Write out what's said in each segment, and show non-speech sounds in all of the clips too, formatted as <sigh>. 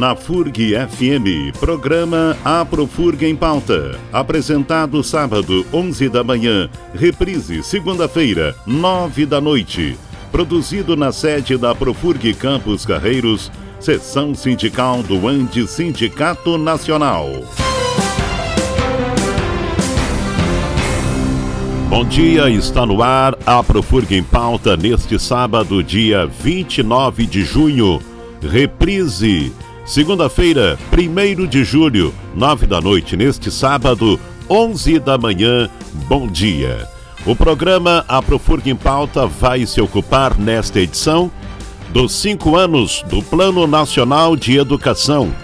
na FURG FM, programa Aprofurg em Pauta. Apresentado sábado, 11 da manhã, reprise segunda-feira, 9 da noite. Produzido na sede da Profurg Campos Carreiros, seção sindical do Ande Sindicato Nacional. Bom dia, está no ar a Profurg em Pauta neste sábado, dia 29 de junho. Reprise, segunda-feira, 1 de julho, 9 da noite, neste sábado, 11 da manhã. Bom dia. O programa A Profurg em Pauta vai se ocupar nesta edição dos cinco anos do Plano Nacional de Educação,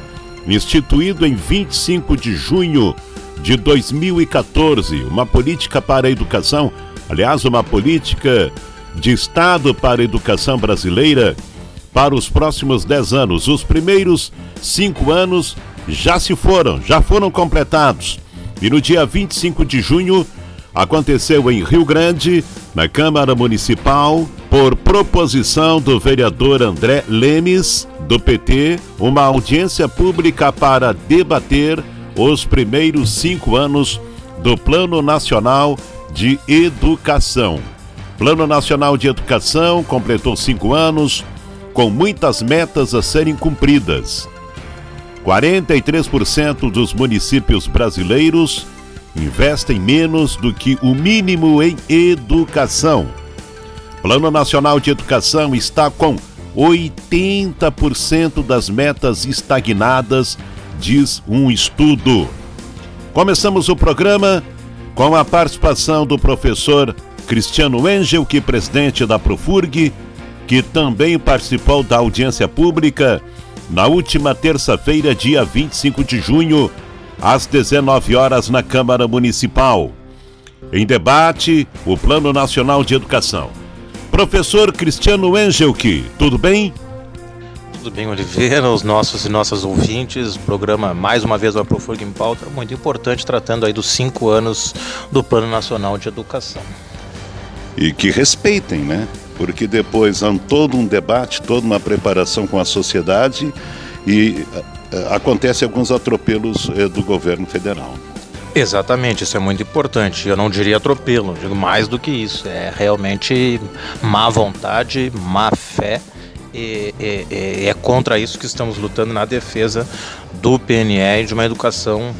instituído em 25 de junho de 2014, uma política para a educação, aliás, uma política de Estado para a educação brasileira para os próximos 10 anos. Os primeiros cinco anos já se foram, já foram completados. E no dia 25 de junho aconteceu em Rio Grande, na Câmara Municipal, por proposição do vereador André Lemes, do PT, uma audiência pública para debater os primeiros cinco anos do Plano Nacional de Educação. Plano Nacional de Educação completou cinco anos, com muitas metas a serem cumpridas. 43% dos municípios brasileiros investem menos do que o mínimo em educação. Plano Nacional de Educação está com 80% das metas estagnadas diz um estudo. Começamos o programa com a participação do professor Cristiano Engel, que é presidente da Profurg, que também participou da audiência pública na última terça-feira, dia 25 de junho, às 19 horas na Câmara Municipal. Em debate, o Plano Nacional de Educação. Professor Cristiano Engelke, tudo bem? Tudo bem, Oliveira, os nossos e nossas ouvintes, programa mais uma vez o Aprofurg em Pauta, muito importante, tratando aí dos cinco anos do Plano Nacional de Educação. E que respeitem, né? Porque depois há todo um debate, toda uma preparação com a sociedade e uh, acontece alguns atropelos uh, do governo federal. Exatamente, isso é muito importante. Eu não diria atropelo, digo mais do que isso. É realmente má vontade, má fé e, e, é contra isso que estamos lutando na defesa do PNE e de uma educação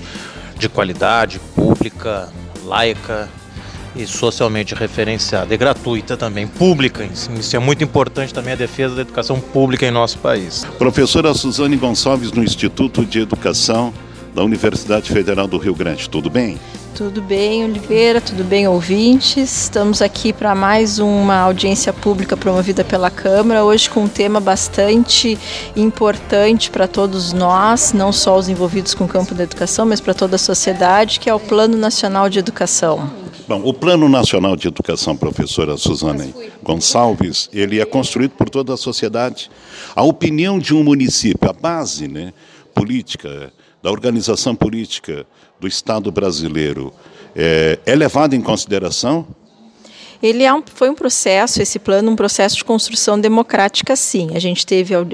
de qualidade, pública, laica e socialmente referenciada e gratuita também, pública. Isso é muito importante também a defesa da educação pública em nosso país. Professora Suzane Gonçalves, no Instituto de Educação da Universidade Federal do Rio Grande, tudo bem? Tudo bem, Oliveira? Tudo bem, ouvintes? Estamos aqui para mais uma audiência pública promovida pela Câmara, hoje com um tema bastante importante para todos nós, não só os envolvidos com o campo da educação, mas para toda a sociedade, que é o Plano Nacional de Educação. Bom, o Plano Nacional de Educação, professora Suzana Gonçalves, ele é construído por toda a sociedade. A opinião de um município, a base né, política, da organização política do Estado brasileiro é, é levado em consideração ele é um, foi um processo, esse plano, um processo de construção democrática, sim. A gente teve uh,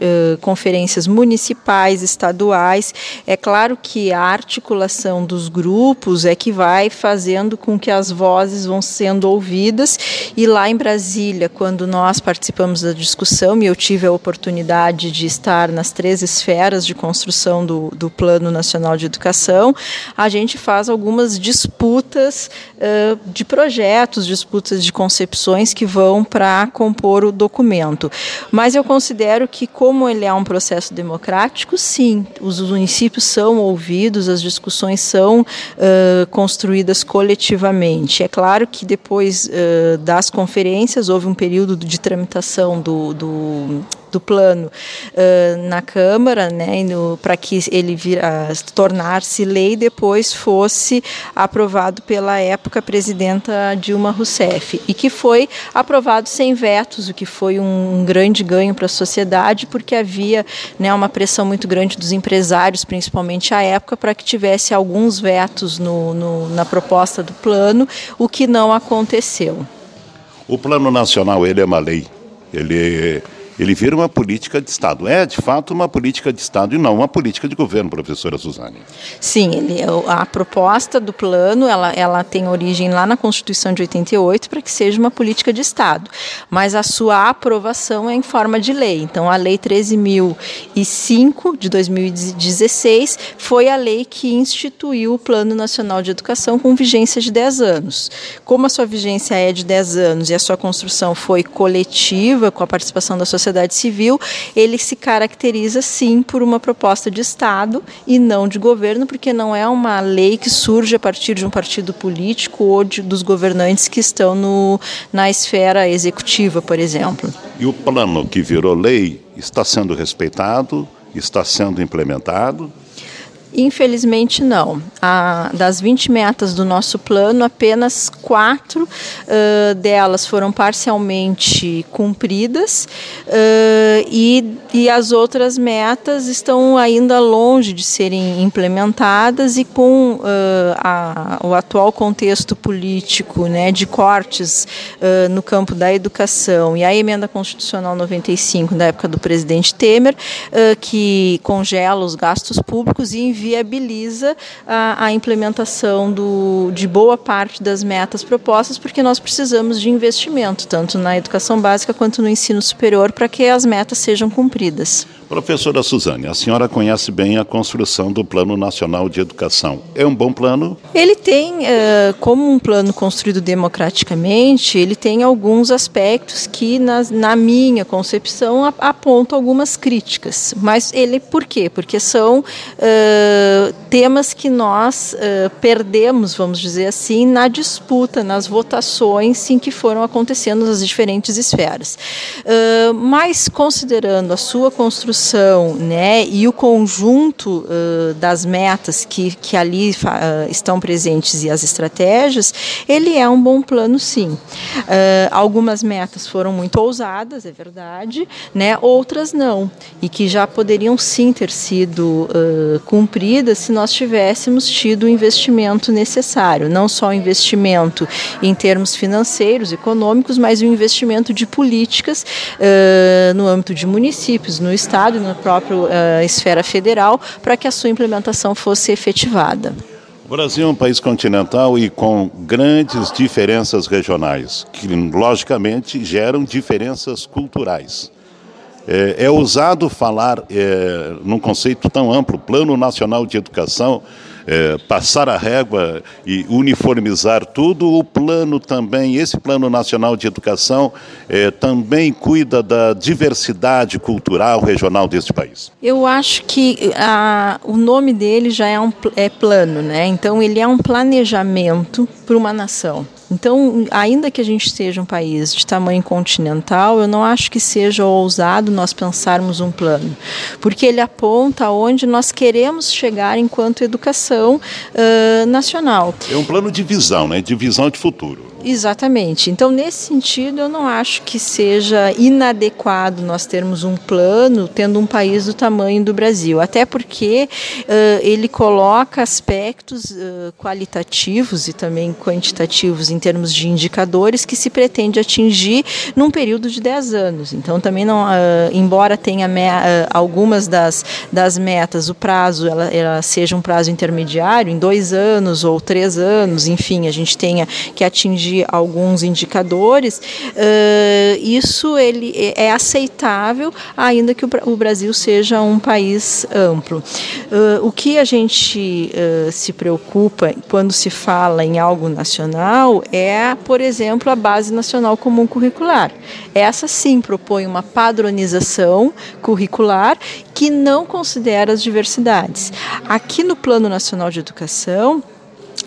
conferências municipais, estaduais. É claro que a articulação dos grupos é que vai fazendo com que as vozes vão sendo ouvidas. E lá em Brasília, quando nós participamos da discussão, e eu tive a oportunidade de estar nas três esferas de construção do, do Plano Nacional de Educação, a gente faz algumas disputas uh, de projetos, disputas de de concepções que vão para compor o documento. Mas eu considero que, como ele é um processo democrático, sim, os municípios são ouvidos, as discussões são uh, construídas coletivamente. É claro que depois uh, das conferências houve um período de tramitação do, do do plano uh, na Câmara, né, para que ele uh, tornar-se lei depois fosse aprovado pela época presidenta Dilma Rousseff e que foi aprovado sem vetos, o que foi um grande ganho para a sociedade porque havia né, uma pressão muito grande dos empresários, principalmente à época, para que tivesse alguns vetos no, no, na proposta do plano, o que não aconteceu. O Plano Nacional ele é uma lei, ele ele vira uma política de Estado. É, de fato, uma política de Estado e não uma política de governo, professora Suzane. Sim, ele, a proposta do plano ela, ela tem origem lá na Constituição de 88 para que seja uma política de Estado, mas a sua aprovação é em forma de lei. Então, a Lei 13.005 de 2016 foi a lei que instituiu o Plano Nacional de Educação com vigência de 10 anos. Como a sua vigência é de 10 anos e a sua construção foi coletiva, com a participação da sociedade civil, ele se caracteriza sim por uma proposta de Estado e não de governo, porque não é uma lei que surge a partir de um partido político ou de, dos governantes que estão no, na esfera executiva, por exemplo. E o plano que virou lei está sendo respeitado, está sendo implementado? Infelizmente, não. A, das 20 metas do nosso plano, apenas quatro uh, delas foram parcialmente cumpridas uh, e, e as outras metas estão ainda longe de serem implementadas e com uh, a, o atual contexto político né, de cortes no campo da educação e a emenda constitucional 95 da época do presidente Temer, que congela os gastos públicos e viabiliza a, a implementação do, de boa parte das metas propostas, porque nós precisamos de investimento, tanto na educação básica quanto no ensino superior, para que as metas sejam cumpridas. Professora Suzane, a senhora conhece bem a construção do Plano Nacional de Educação. É um bom plano? Ele tem, uh, como um plano construído democraticamente, ele tem alguns aspectos que, na, minha concepção, apontam algumas críticas. Mas ele, por quê? Porque são uh, temas que nós uh, perdemos, vamos dizer assim, na disputa, nas votações em que foram acontecendo nas diferentes esferas. mas, considerando a sua construção, né, e o conjunto uh, das metas que, que ali uh, estão presentes e as estratégias, ele é um bom plano sim. Uh, algumas metas foram muito ousadas, é verdade, né, outras não, e que já poderiam sim ter sido cumpridas se nós tivéssemos tido o investimento necessário, não só o investimento em termos financeiros, econômicos, mas o investimento de políticas no âmbito de municípios, no Estado, Estado e na própria uh, esfera federal para que a sua implementação fosse efetivada. O Brasil é um país continental e com grandes diferenças regionais, que logicamente geram diferenças culturais. É, é ousado falar é, num conceito tão amplo, Plano Nacional de Educação, é, passar a régua e uniformizar tudo, o plano também, esse Plano Nacional de Educação, é, também cuida da diversidade cultural regional deste país? Eu acho que a, o nome dele já é um é plano, né? Então ele é um planejamento para uma nação. Então, ainda que a gente seja um país de tamanho continental, eu não acho que seja ousado nós pensarmos um plano, porque ele aponta onde nós queremos chegar enquanto educação uh, nacional. É um plano de visão, né? de visão de futuro. Exatamente. Então, nesse sentido, eu não acho que seja inadequado nós termos um plano tendo um país do tamanho do Brasil, até porque uh, ele coloca aspectos uh, qualitativos e também quantitativos em termos de indicadores que se pretende atingir num período de 10 anos. Então, também não, uh, embora tenha algumas das, das metas, o prazo ela, ela seja um prazo intermediário, em dois anos ou três anos, enfim, a gente tenha que atingir de alguns indicadores, uh, isso ele é, é aceitável, ainda que o, Brasil seja um país amplo. Uh, o que a gente uh, se preocupa quando se fala em algo nacional é, por exemplo, a Base Nacional Comum Curricular. Essa sim propõe uma padronização curricular que não considera as diversidades. Aqui no Plano Nacional de Educação,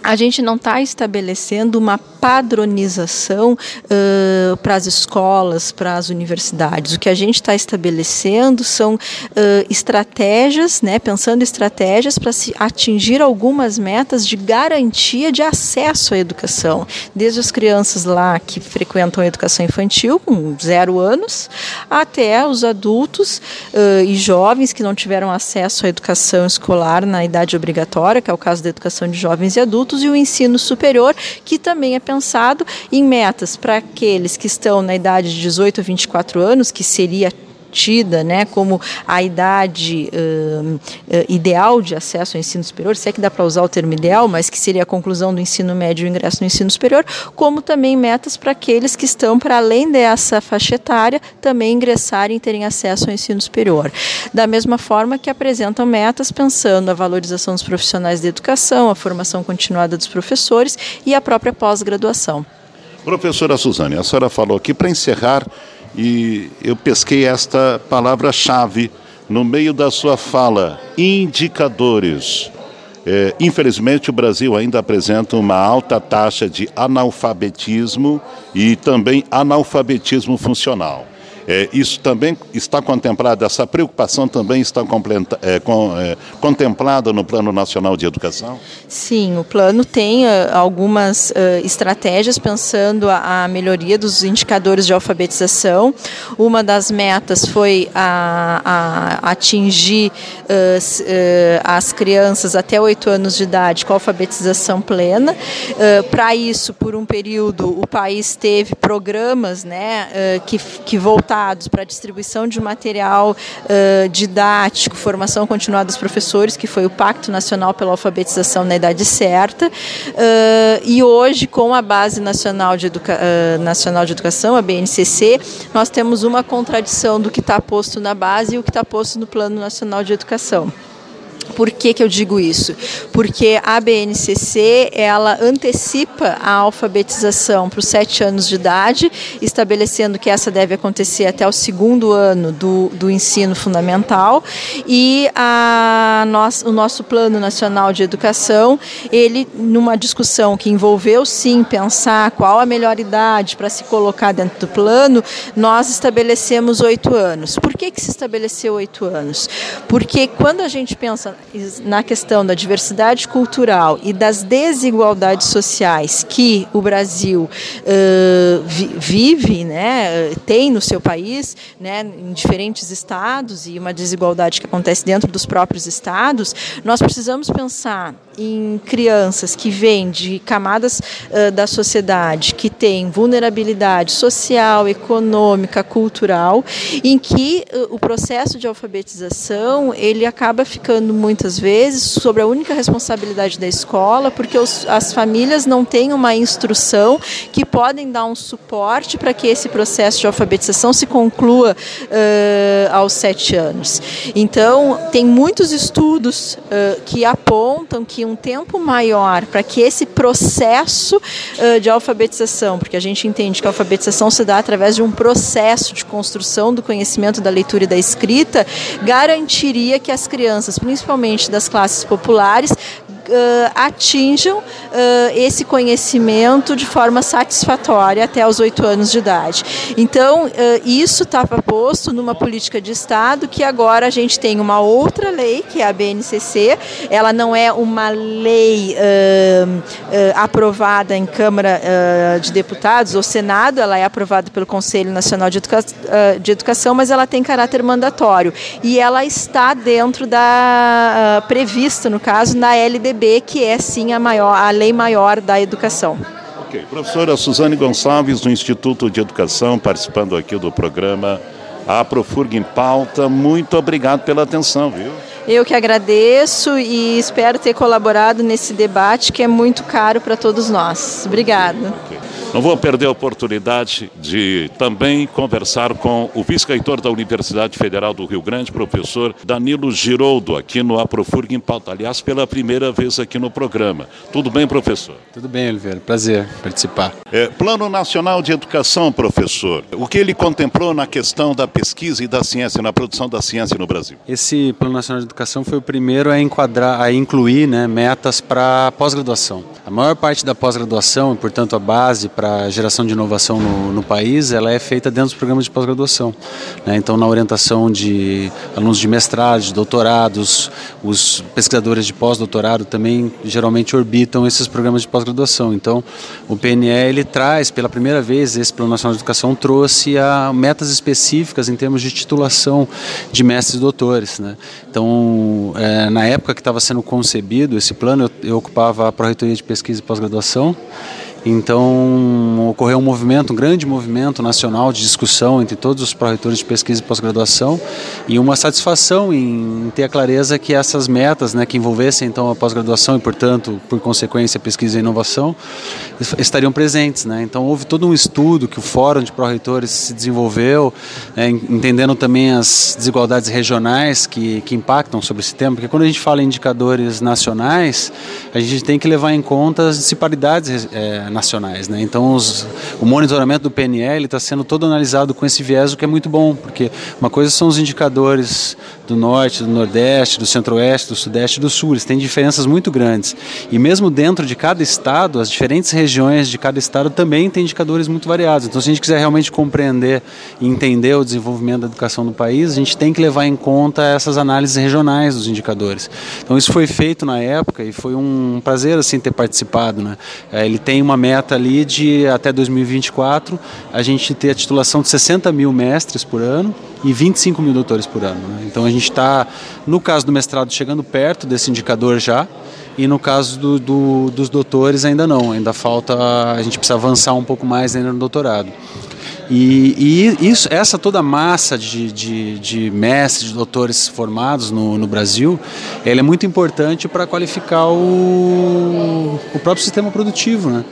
a gente não está estabelecendo uma padronização uh, para as escolas, para as universidades. O que a gente está estabelecendo são uh, estratégias, né, pensando estratégias para se atingir algumas metas de garantia de acesso à educação, desde as crianças lá que frequentam a educação infantil, com zero anos, até os adultos uh, e jovens que não tiveram acesso à educação escolar na idade obrigatória, que é o caso da educação de jovens e adultos adultos e o ensino superior, que também é pensado em metas para aqueles que estão na idade de 18 a 24 anos, que seria né, como a idade uh, ideal de acesso ao ensino superior, se é que dá para usar o termo ideal, mas que seria a conclusão do ensino médio e o ingresso no ensino superior, como também metas para aqueles que estão para além dessa faixa etária também ingressarem e terem acesso ao ensino superior. Da mesma forma que apresentam metas pensando a valorização dos profissionais da educação, a formação continuada dos professores e a própria pós-graduação. Professora Suzane, a senhora falou aqui para encerrar e eu pesquei esta palavra-chave no meio da sua fala: indicadores. É, infelizmente, o Brasil ainda apresenta uma alta taxa de analfabetismo e também analfabetismo funcional. É, isso também está contemplado, essa preocupação também está é, com, é, contemplada no Plano Nacional de Educação? Sim, o plano tem uh, algumas uh, estratégias pensando a, a, melhoria dos indicadores de alfabetização. Uma das metas foi a, a atingir uh, as crianças até 8 anos de idade com alfabetização plena. Para isso, por um período, o país teve programas né, que, que voltaram voltados para a distribuição de material uh, didático, formação continuada dos professores, que foi o Pacto Nacional pela Alfabetização na Idade Certa. Uh, e hoje, com a Base Nacional de, Educa uh, Nacional de Educação, a BNCC, nós temos uma contradição do que está posto na base e o que está posto no Plano Nacional de Educação. Por que, que eu digo isso? Porque a BNCC ela antecipa a alfabetização para os sete anos de idade, estabelecendo que essa deve acontecer até o segundo ano do, do ensino fundamental e a o nosso Plano Nacional de Educação, ele numa discussão que envolveu sim pensar qual a melhor idade para se colocar dentro do plano, nós estabelecemos oito anos. Por que, que se estabeleceu oito anos? Porque quando a gente pensa na questão da diversidade cultural e das desigualdades sociais que o Brasil uh, vive, né, tem no seu país, né, em diferentes estados e uma desigualdade que acontece dentro dos próprios estados, nós precisamos pensar em crianças que vêm de camadas uh, da sociedade que têm vulnerabilidade social, econômica, cultural, em que uh, o processo de alfabetização ele acaba ficando muitas vezes sobre a única responsabilidade da escola, porque os, as famílias não têm uma instrução que podem dar um suporte para que esse processo de alfabetização se conclua uh, aos sete anos. Então, tem muitos estudos que apontam que um tempo maior para que esse processo uh, de alfabetização, porque a gente entende que a alfabetização se dá através de um processo de construção do conhecimento da leitura e da escrita, garantiria que as crianças, principalmente das classes populares, atinjam uh, esse conhecimento de forma satisfatória até os oito anos de idade. Então, uh, isso estava posto numa política de Estado que agora a gente tem uma outra lei, que é a BNCC. Ela não é uma lei aprovada em Câmara de Deputados ou Senado, ela é aprovada pelo Conselho Nacional de, Educa de Educação, mas ela tem caráter mandatório. E ela está dentro da. prevista, no caso, na LDB que é sim a, maior, a lei maior da educação. Ok. Professora Suzane Gonçalves, do Instituto de Educação, participando aqui do programa A Profurg em Pauta. Muito obrigado pela atenção, viu? Eu que agradeço e espero ter colaborado nesse debate que é muito caro para todos nós. Obrigada. Okay. Não vou perder a oportunidade de também conversar com o vice-reitor da Universidade Federal do Rio Grande, professor Danilo Giroldo, aqui no Aprofurg em Pauta. Aliás, pela primeira vez aqui no programa. Tudo bem, professor? Tudo bem, Oliveira. Prazer participar. É, Plano Nacional de Educação, professor. O que ele contemplou na questão da pesquisa e da ciência, na produção da ciência no Brasil? Esse Plano Nacional de Educação foi o primeiro a enquadrar, a incluir né, metas para pós-graduação. A maior parte da pós-graduação, e portanto a base para para geração de inovação no, no, país, ela é feita dentro dos programas de pós-graduação. Né? Então, na orientação de alunos de mestrado, de doutorados, os pesquisadores de pós-doutorado também geralmente orbitam esses programas de pós-graduação. Então, o PNE ele traz, pela primeira vez, esse Plano Nacional de Educação trouxe a metas específicas em termos de titulação de mestres e doutores. Né? Então, é, na época que estava sendo concebido esse plano, eu, eu ocupava a Pró-Reitoria de Pesquisa e Pós-Graduação Então ocorreu um movimento, um grande movimento nacional de discussão entre todos os pró-reitores de pesquisa e pós-graduação e uma satisfação em ter a clareza que essas metas, né, que envolvessem então a pós-graduação e portanto por consequência pesquisa e inovação, estariam presentes, né? Então houve todo um estudo que o Fórum de Pró-Reitores se desenvolveu, né, entendendo também as desigualdades regionais que, que impactam sobre esse tema, porque quando a gente fala em indicadores nacionais, a gente tem que levar em conta as disparidades é, nacionais, né? Então os, o monitoramento do PNL está sendo todo analisado com esse viés, o que é muito bom, porque uma coisa são os indicadores do norte, do nordeste, do centro-oeste, do sudeste e do sul, eles têm diferenças muito grandes. E mesmo dentro de cada estado, as diferentes regiões de cada estado também têm indicadores muito variados. Então, se a gente quiser realmente compreender e entender o desenvolvimento da educação do país, a gente tem que levar em conta essas análises regionais dos indicadores. Então, isso foi feito na época e foi um prazer assim ter participado. Né? É, ele tem uma meta ali de até 2024 a gente ter a titulação de 60 mil mestres por ano e 25 mil doutores por ano. Né? Então a gente está, no caso do mestrado, chegando perto desse indicador já, e no caso do, do, dos doutores ainda não, ainda falta, a gente precisa avançar um pouco mais ainda no doutorado. E, e isso, essa toda massa de, de, de mestres, de doutores formados no, no Brasil, ela é muito importante para qualificar o, o próprio sistema produtivo, né?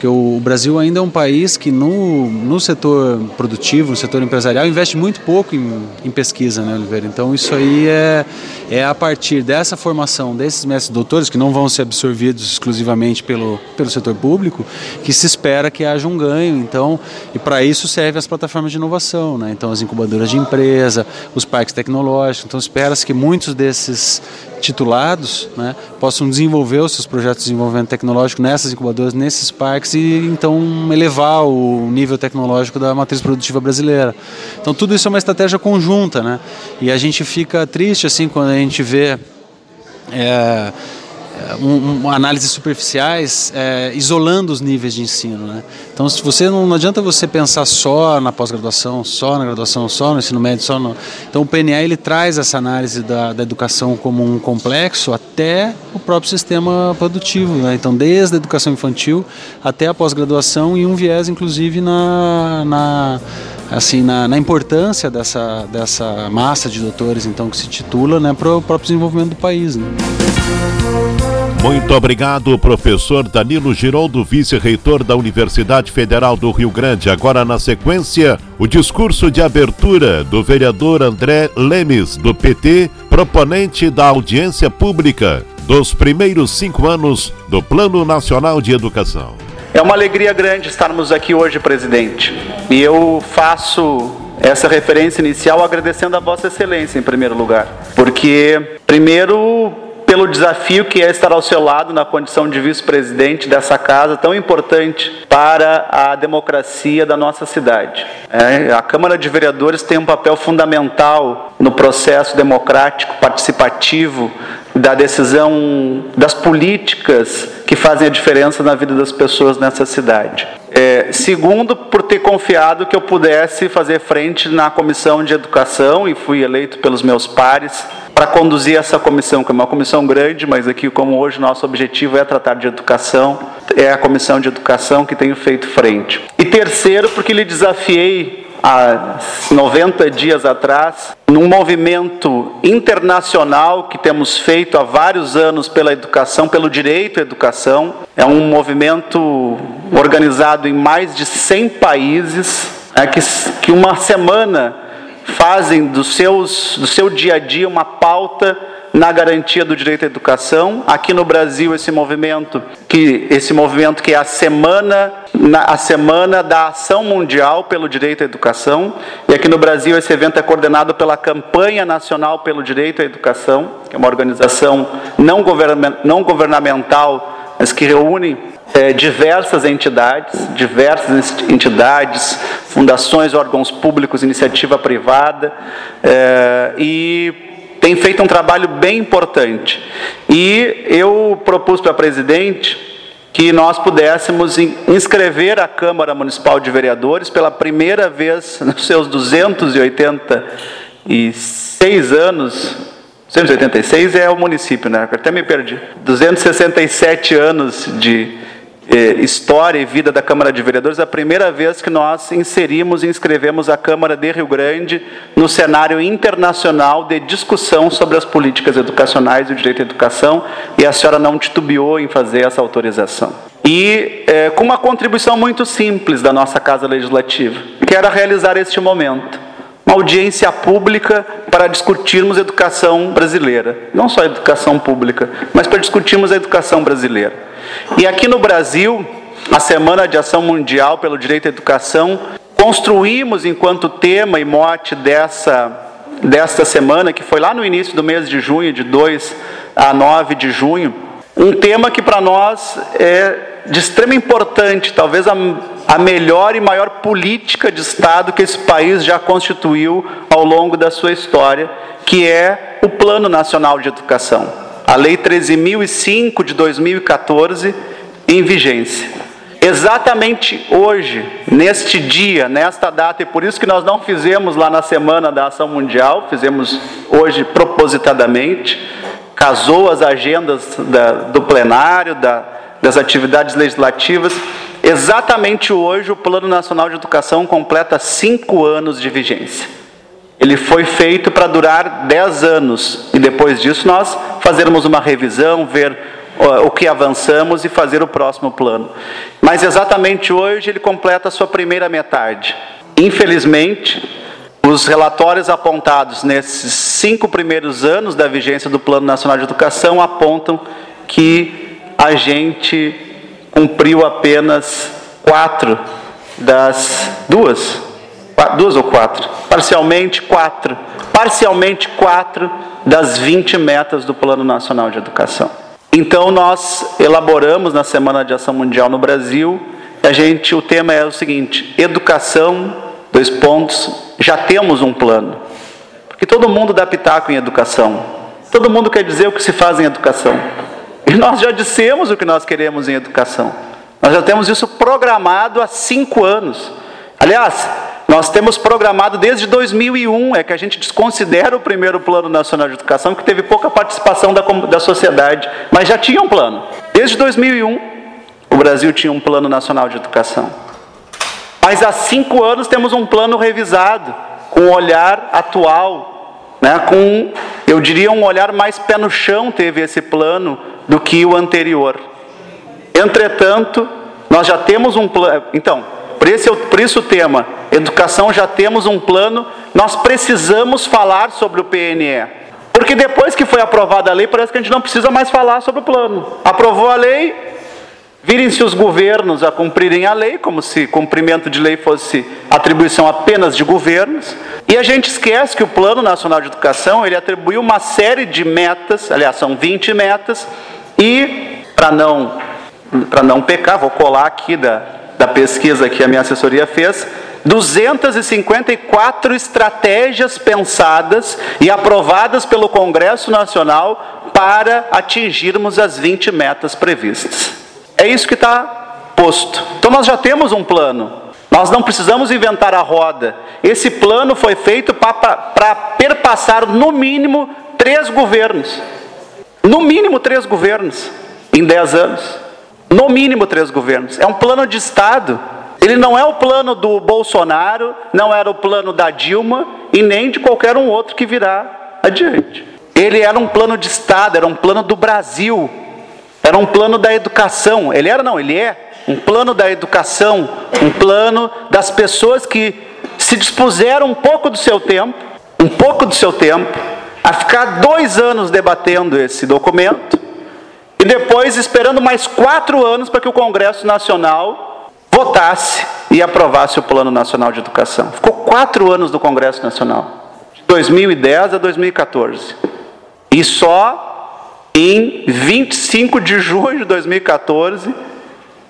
Porque o Brasil ainda é um país que no, no setor produtivo, no setor empresarial, investe muito pouco em, em pesquisa, né, Oliveira? Então isso aí é, é a partir dessa formação desses mestres doutores, que não vão ser absorvidos exclusivamente pelo, pelo setor público, que se espera que haja um ganho. Então, e para isso servem as plataformas de inovação, né? Então as incubadoras de empresa, os parques tecnológicos. Então espera-se que muitos desses titulados né, possam desenvolver os seus projetos de desenvolvimento tecnológico nessas incubadoras, nesses parques e então elevar o nível tecnológico da matriz produtiva brasileira. Então tudo isso é uma estratégia conjunta, né? E a gente fica triste assim quando a gente vê é, um, um, análises superficiais é, isolando os níveis de ensino. Né? Então, se você não, não adianta você pensar só na pós-graduação, só na graduação, só no ensino médio, só no. Então, o PNA ele traz essa análise da, da educação como um complexo até o próprio sistema produtivo. Né? Então, desde a educação infantil até a pós-graduação e um viés, inclusive, na, na assim na, na, importância dessa, dessa massa de doutores então que se titula né, para o próprio desenvolvimento do país. Né? Muito obrigado, professor Danilo Giroldo, vice-reitor da Universidade Federal do Rio Grande. Agora, na sequência, o discurso de abertura do vereador André Lemes, do PT, proponente da audiência pública dos primeiros cinco anos do Plano Nacional de Educação. É uma alegria grande estarmos aqui hoje, presidente. E eu faço essa referência inicial agradecendo a Vossa Excelência, em primeiro lugar. Porque, primeiro, pelo desafio que é estar ao seu lado na condição de vice-presidente dessa casa tão importante para a democracia da nossa cidade. É, a Câmara de Vereadores tem um papel fundamental no processo democrático, participativo da decisão das políticas que fazem a diferença na vida das pessoas nessa cidade. É, segundo, por ter confiado que eu pudesse fazer frente na comissão de educação e fui eleito pelos meus pares para conduzir essa comissão, que é uma comissão grande, mas aqui, como hoje nosso objetivo é tratar de educação, é a comissão de educação que tenho feito frente. E terceiro, porque lhe desafiei há 90 dias atrás, num movimento internacional que temos feito há vários anos pela educação, pelo direito à educação. É um movimento organizado em mais de 100 países, é que, que uma semana fazem do, seus, do seu dia a dia uma pauta na garantia do direito à educação. Aqui no Brasil esse movimento que esse movimento que é a semana a semana da ação mundial pelo direito à educação. E aqui no Brasil esse evento é coordenado pela campanha nacional pelo direito à educação, que é uma organização não, não governamental, mas que reúne é, diversas entidades, diversas entidades, fundações, órgãos públicos, iniciativa privada, é, e tem feito um trabalho bem importante. E eu propus para a presidente que nós pudéssemos inscrever a Câmara Municipal de Vereadores pela primeira vez <laughs> nos seus 286 anos 286 é o município, né? Até me perdi. 267 anos de história e vida da Câmara de Vereadores, é a primeira vez que nós inserimos e inscrevemos a Câmara de Rio Grande no cenário internacional de discussão sobre as políticas educacionais e o direito à educação, e a senhora não titubeou em fazer essa autorização. E eh, com uma contribuição muito simples da nossa Casa Legislativa, que era realizar este momento uma audiência pública para discutirmos educação brasileira. Não só a educação pública, mas para discutirmos a educação brasileira. E aqui no Brasil, a Semana de Ação Mundial pelo Direito à Educação, construímos enquanto tema e mote dessa, desta semana, que foi lá no início do mês de junho, de 2 a 9 de junho, um tema que para nós é de extrema importância, talvez a, a melhor e maior política de Estado que esse país já constituiu ao longo da sua história, que é o Plano Nacional de Educação, a Lei 13.005 de 2014, em vigência. Exatamente hoje, neste dia, nesta data, e por isso que nós não fizemos lá na Semana da Ação Mundial, fizemos hoje propositadamente, casou as agendas da, do plenário, da, das atividades legislativas. Exatamente hoje, o Plano Nacional de Educação completa cinco anos de vigência. Ele foi feito para durar dez anos e depois disso nós fazermos uma revisão, ver o que avançamos e fazer o próximo plano. Mas exatamente hoje ele completa a sua primeira metade. Infelizmente, os relatórios apontados nesses cinco primeiros anos da vigência do Plano Nacional de Educação apontam que a gente cumpriu apenas quatro das duas, duas ou quatro, parcialmente quatro, parcialmente quatro das 20 metas do Plano Nacional de Educação. Então nós elaboramos na Semana de Ação Mundial no Brasil, a gente o tema é o seguinte: educação, dois pontos, já temos um plano. Porque todo mundo dá pitaco em educação. Todo mundo quer dizer o que se faz em educação. E nós já dissemos o que nós queremos em educação. Nós já temos isso programado há cinco anos. Aliás, nós temos programado desde 2001, é que a gente desconsidera o primeiro Plano Nacional de Educação, que teve pouca participação da, da sociedade, mas já tinha um plano. Desde 2001, o Brasil tinha um Plano Nacional de Educação. Mas há cinco anos temos um plano revisado, com um olhar atual, né, com, eu diria, um olhar mais pé no chão teve esse plano do que o anterior. Entretanto, nós já temos um plano. Então, por isso, por isso o tema, educação já temos um plano, nós precisamos falar sobre o PNE. Porque depois que foi aprovada a lei, parece que a gente não precisa mais falar sobre o plano. Aprovou a lei, virem-se os governos a cumprirem a lei, como se cumprimento de lei fosse atribuição apenas de governos. E a gente esquece que o Plano Nacional de Educação, ele atribuiu uma série de metas, aliás, são 20 metas, e, para não, não pecar, vou colar aqui da, da pesquisa que a minha assessoria fez, 254 estratégias pensadas e aprovadas pelo Congresso Nacional para atingirmos as 20 metas previstas. É isso que está posto. Então nós já temos um plano. Nós não precisamos inventar a roda. Esse plano foi feito para perpassar no mínimo três governos. No mínimo três governos em dez anos. No mínimo três governos. É um plano de Estado. Ele não é o plano do Bolsonaro, não era o plano da Dilma e nem de qualquer um outro que virá adiante. Ele era um plano de Estado, era um plano do Brasil, era um plano da educação. Ele era, não, ele é um plano da educação, um plano das pessoas que se dispuseram um pouco do seu tempo, um pouco do seu tempo, a ficar dois anos debatendo esse documento e depois esperando mais quatro anos para que o Congresso Nacional votasse e aprovasse o Plano Nacional de Educação. Ficou quatro anos do Congresso Nacional, de 2010 a 2014. E só em 25 de junho de 2014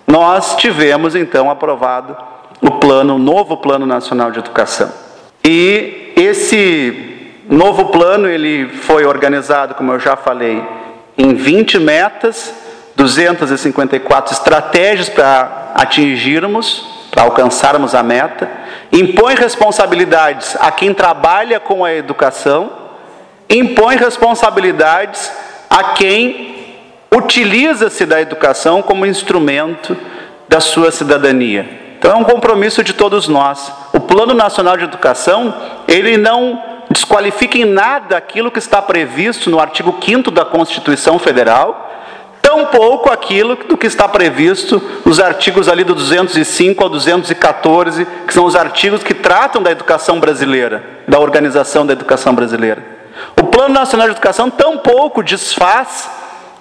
nós tivemos então aprovado o plano, o novo Plano Nacional de Educação. E esse novo plano ele foi organizado, como eu já falei, em 20 metas, 254 estratégias para atingirmos, para alcançarmos a meta, impõe responsabilidades a quem trabalha com a educação, impõe responsabilidades a quem utiliza-se da educação como instrumento da sua cidadania. Então é um compromisso de todos nós. O Plano Nacional de Educação, ele não desqualifica em nada aquilo que está previsto no artigo 5 da Constituição Federal, tampouco aquilo do que está previsto nos artigos ali do 205 ao 214, que são os artigos que tratam da educação brasileira, da organização da educação brasileira. O Plano Nacional de Educação tampouco desfaz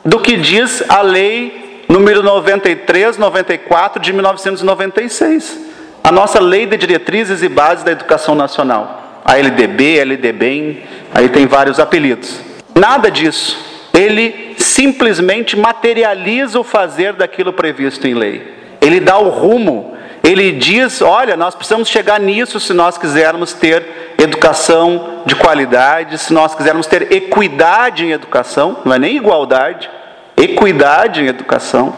do que diz a lei número 93, 94 de 1996, a nossa lei de diretrizes e bases da educação nacional, a LDB, LDBEM, aí tem vários apelidos. Nada disso. Ele simplesmente materializa o fazer daquilo previsto em lei. Ele dá o rumo. Ele diz: olha, nós precisamos chegar nisso se nós quisermos ter educação de qualidade, se nós quisermos ter equidade em educação, não é nem igualdade, equidade em educação.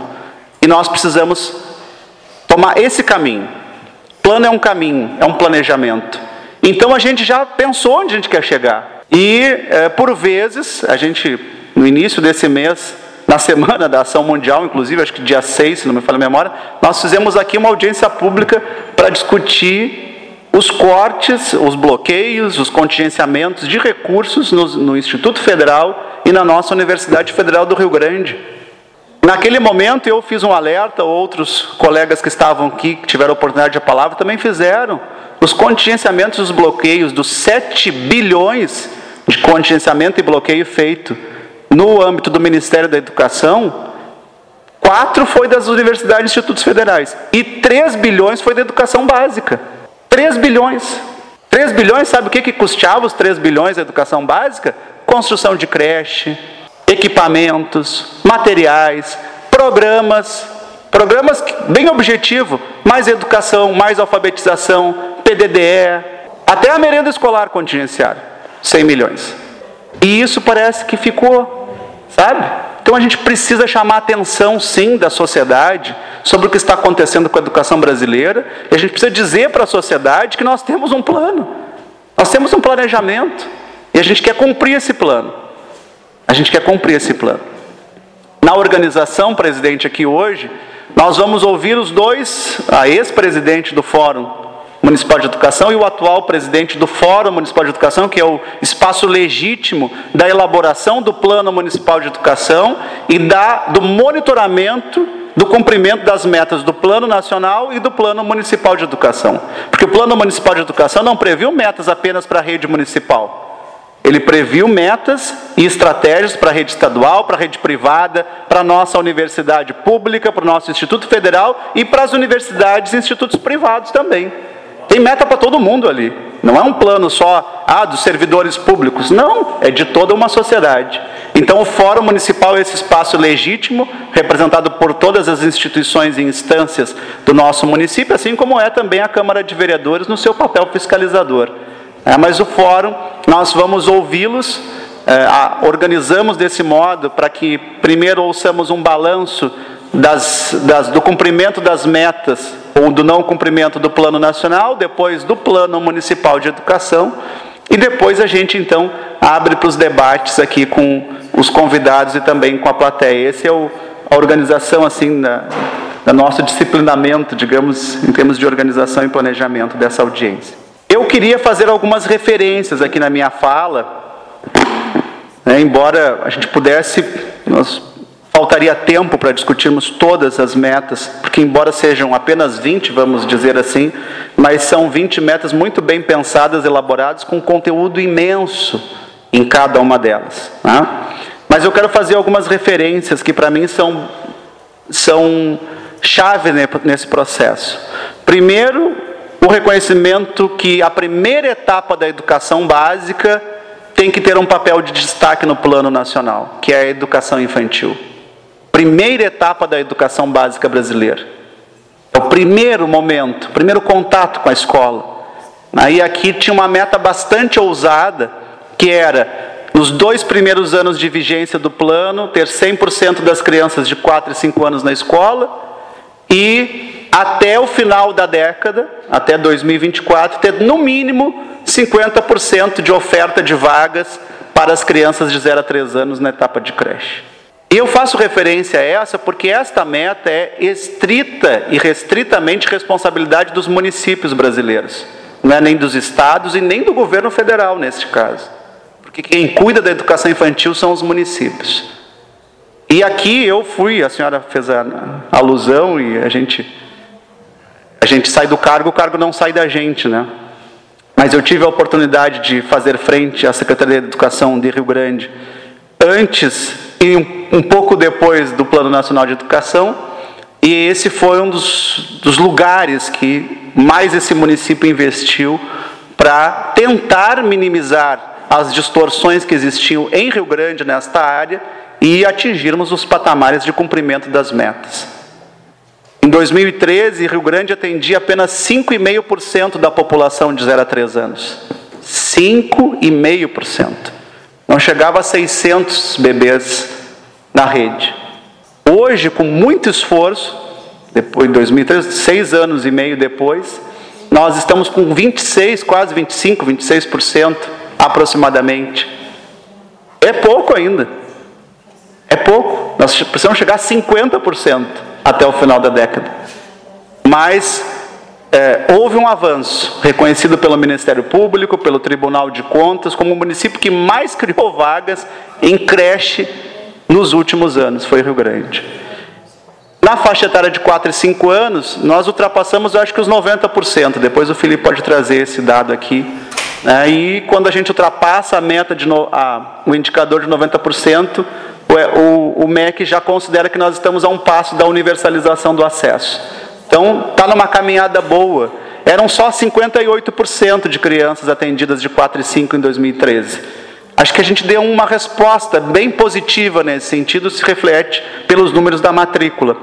E nós precisamos tomar esse caminho. Plano é um caminho, é um planejamento. Então a gente já pensou onde a gente quer chegar. E é, por vezes a gente no início desse mês, na semana da Ação Mundial, inclusive, acho que dia 6, se não me falha a memória, nós fizemos aqui uma audiência pública para discutir os cortes, os bloqueios, os contingenciamentos de recursos no, no Instituto Federal e na nossa Universidade Federal do Rio Grande. Naquele momento eu fiz um alerta, outros colegas que estavam aqui, que tiveram oportunidade de palavra, também fizeram. Os contingenciamentos e os bloqueios dos 7 bilhões de contingenciamento e bloqueio feito no âmbito do Ministério da Educação, quatro foi das universidades e institutos federais. E 3 bilhões foi da educação básica. 3 bilhões. 3 bilhões, sabe o que, que custava os 3 bilhões da educação básica? Construção de creche, equipamentos, materiais, programas, programas bem objetivo, mais educação, mais alfabetização, PDDE, até a merenda escolar contingenciada, 100 milhões. E isso parece que ficou Sabe? Então a gente precisa chamar a atenção, sim, da sociedade sobre o que está acontecendo com a educação brasileira. E a gente precisa dizer para a sociedade que nós temos um plano, nós temos um planejamento. E a gente quer cumprir esse plano. A gente quer cumprir esse plano. Na organização, presidente, aqui hoje, nós vamos ouvir os dois, a ex-presidente do Fórum Municipal de Educação e o atual presidente do Fórum Municipal de Educação, que é o espaço legítimo da elaboração do Plano Municipal de Educação e da, do monitoramento do cumprimento das metas do Plano Nacional e do Plano Municipal de Educação. Porque o Plano Municipal de Educação não previu metas apenas para a rede municipal. Ele previu metas e estratégias para a rede estadual, para a rede privada, para a nossa universidade pública, para o nosso Instituto Federal e para as universidades e institutos privados também. Tem meta para todo mundo ali. Não é um plano só ah, dos servidores públicos. Não, é de toda uma sociedade. Então, o Fórum Municipal é esse espaço legítimo, representado por todas as instituições e instâncias do nosso município, assim como é também a Câmara de Vereadores no seu papel fiscalizador. É, mas o Fórum, nós vamos ouvi-los, é, organizamos desse modo para que primeiro ouçamos um balanço das, das, do cumprimento das metas ou do não cumprimento do plano nacional, depois do plano municipal de educação e depois a gente então abre para os debates aqui com os convidados e também com a plateia. Esse é o, a organização assim da, da nosso disciplinamento, digamos, em termos de organização e planejamento dessa audiência. Eu queria fazer algumas referências aqui na minha fala, né, embora a gente pudesse, nós faltaria tempo para discutirmos todas as metas, porque, embora sejam apenas 20, vamos dizer assim, mas são 20 metas muito bem pensadas, elaboradas, com conteúdo imenso em cada uma delas. Né? Mas eu quero fazer algumas referências que, para mim, são, são chave nesse processo. Primeiro, o reconhecimento que a primeira etapa da educação básica tem que ter um papel de destaque no plano nacional, que é a educação infantil primeira etapa da educação básica brasileira. É o primeiro momento, o primeiro contato com a escola. Aí aqui tinha uma meta bastante ousada, que era nos dois primeiros anos de vigência do plano, ter 100% das crianças de 4 e 5 anos na escola e até o final da década, até 2024, ter no mínimo 50% de oferta de vagas para as crianças de 0 a 3 anos na etapa de creche. Eu faço referência a essa porque esta meta é estrita e restritamente responsabilidade dos municípios brasileiros, não é nem dos estados e nem do governo federal neste caso. Porque quem cuida da educação infantil são os municípios. E aqui eu fui, a senhora fez a alusão e a gente a gente sai do cargo, o cargo não sai da gente, né? Mas eu tive a oportunidade de fazer frente à Secretaria de Educação de Rio Grande antes e um, um pouco depois do Plano Nacional de Educação, e esse foi um dos, dos lugares que mais esse município investiu para tentar minimizar as distorções que existiam em Rio Grande nesta área e atingirmos os patamares de cumprimento das metas. Em 2013, Rio Grande atendia apenas 5,5% da população de 0 a 3 anos. 5,5%. Não chegava a 600 bebês na rede. Hoje, com muito esforço, depois de 2013, seis anos e meio depois, nós estamos com 26, quase 25, 26% aproximadamente. É pouco ainda. É pouco. Nós precisamos chegar a 50% até o final da década. Mas é, houve um avanço, reconhecido pelo Ministério Público, pelo Tribunal de Contas, como o município que mais criou vagas em creche nos últimos anos, foi Rio Grande. Na faixa etária de 4 e 5 anos, nós ultrapassamos, acho que os 90%. Depois o Felipe pode trazer esse dado aqui. Né? E quando a gente ultrapassa a meta, de no, a, o indicador de 90%, o, o, o MEC já considera que nós estamos a um passo da universalização do acesso. Então, está numa caminhada boa. Eram só 58% de crianças atendidas de 4 e 5 em 2013. Acho que a gente deu uma resposta bem positiva nesse sentido, se reflete pelos números da matrícula.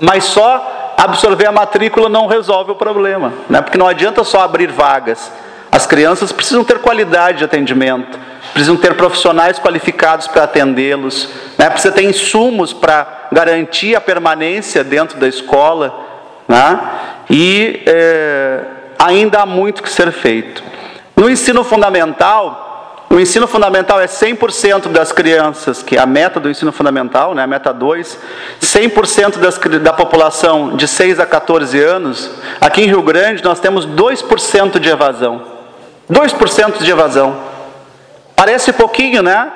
Mas só absorver a matrícula não resolve o problema, né? porque não adianta só abrir vagas. As crianças precisam ter qualidade de atendimento, precisam ter profissionais qualificados para atendê-los, né? precisa ter insumos para garantir a permanência dentro da escola. Né? E é, ainda há muito que ser feito. No ensino fundamental, o ensino fundamental é 100% das crianças, que é a meta do ensino fundamental, né, a meta 2, 100% das, da população de 6 a 14 anos. Aqui em Rio Grande nós temos 2% de evasão. 2% de evasão. Parece pouquinho, né?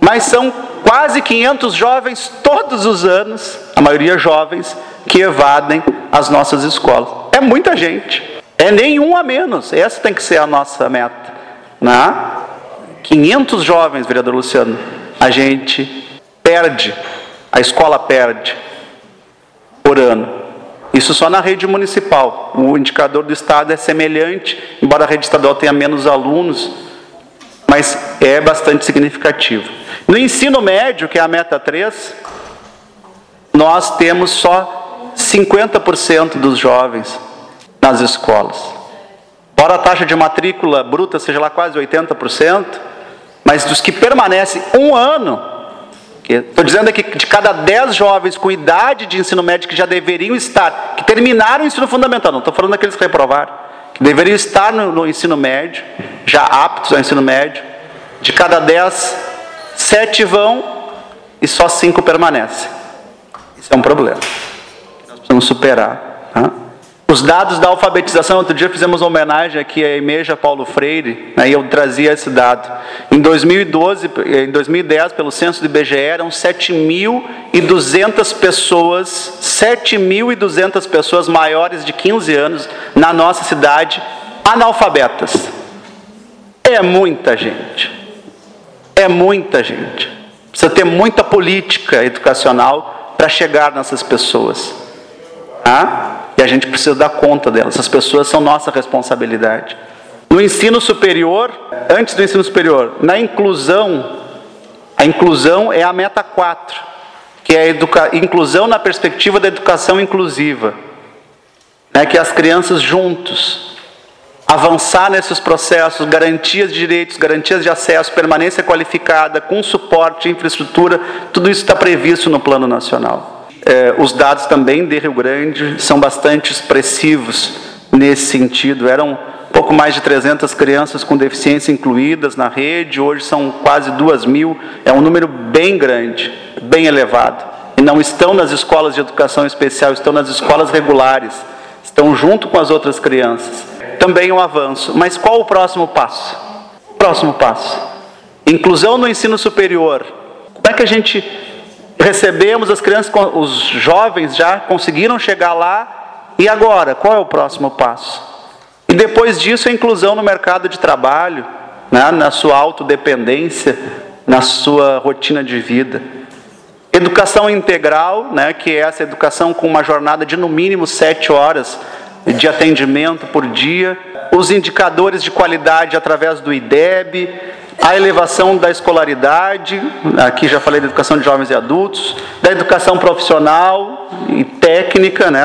Mas são quase 500 jovens todos os anos, a maioria jovens, que evadem as nossas escolas. É muita gente. É nenhum a menos. Essa tem que ser a nossa meta. Né? 500 jovens, vereador Luciano, a gente perde, a escola perde por ano. Isso só na rede municipal. O indicador do Estado é semelhante, embora a rede estadual tenha menos alunos, mas é bastante significativo. No ensino médio, que é a meta 3, nós temos só 50% dos jovens nas escolas. Embora a taxa de matrícula bruta seja lá quase 80%, mas dos que permanecem um ano, estou dizendo aqui que de cada 10 jovens com idade de ensino médio que já deveriam estar, que terminaram o ensino fundamental, não estou falando daqueles que reprovaram, que deveriam estar no, no ensino médio, já aptos ao ensino médio, de cada 10, 7 vão e só 5 permanecem. Isso é um problema precisamos superar. Tá? Os dados da alfabetização, outro dia fizemos uma homenagem aqui à Imeja Paulo Freire, né, e eu trazia esse dado. Em 2012, em 2010, pelo censo do IBGE, eram 7.200 pessoas, 7.200 pessoas maiores de 15 anos na nossa cidade analfabetas. É muita gente. É muita gente. Precisa ter muita política educacional para chegar nessas pessoas. Ah, e a gente precisa dar conta delas. Essas pessoas são nossa responsabilidade. No ensino superior, antes do ensino superior, na inclusão, a inclusão é a meta 4, que é a inclusão na perspectiva da educação inclusiva. É que as crianças juntos avançar nesses processos, garantias de direitos, garantias de acesso, permanência qualificada, com suporte, infraestrutura, tudo isso está previsto no Plano Nacional. É, os dados também de Rio Grande são bastante expressivos nesse sentido. Eram pouco mais de 300 crianças com deficiência incluídas na rede, hoje são quase 2 mil, é um número bem grande. bem elevado. E não estão nas escolas de educação especial, estão nas escolas regulares, estão junto com as outras crianças. Também um avanço. Mas qual o próximo passo? Próximo passo. Inclusão no ensino superior. Como é que a gente recebemos as crianças, os jovens já conseguiram chegar lá, e agora? Qual é o próximo passo? E depois disso, a inclusão no mercado de trabalho, né, na sua autodependência, na sua rotina de vida. Educação integral, né, que é essa educação com uma jornada de no mínimo sete horas de atendimento por dia. Os indicadores de qualidade através do IDEB, a elevação da escolaridade, aqui já falei da educação de jovens e adultos, da educação profissional e técnica, né,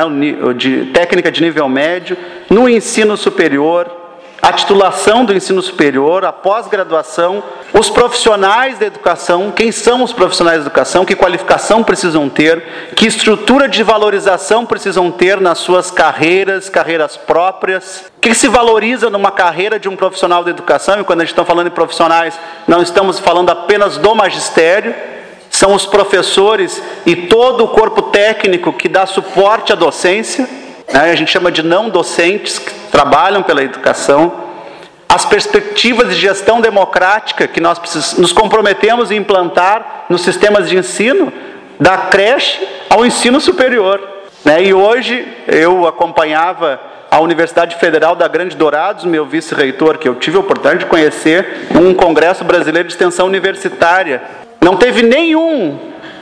de, técnica de nível médio, no ensino superior, a titulação do ensino superior, a pós-graduação, os profissionais da educação, quem são os profissionais da educação, que qualificação precisam ter, que estrutura de valorização precisam ter nas suas carreiras, carreiras próprias, o que se valoriza numa carreira de um profissional da educação, e quando a gente está falando em profissionais, não estamos falando apenas do magistério, são os professores e todo o corpo técnico que dá suporte à docência, né? a gente chama de não docentes, que trabalham pela educação, as perspectivas de gestão democrática que nós nos comprometemos em implantar nos sistemas de ensino, da creche ao ensino superior. Né? E hoje eu acompanhava a Universidade Federal da Grande Dourados, meu vice-reitor, que eu tive a oportunidade de conhecer, um congresso brasileiro de extensão universitária. Não teve nenhum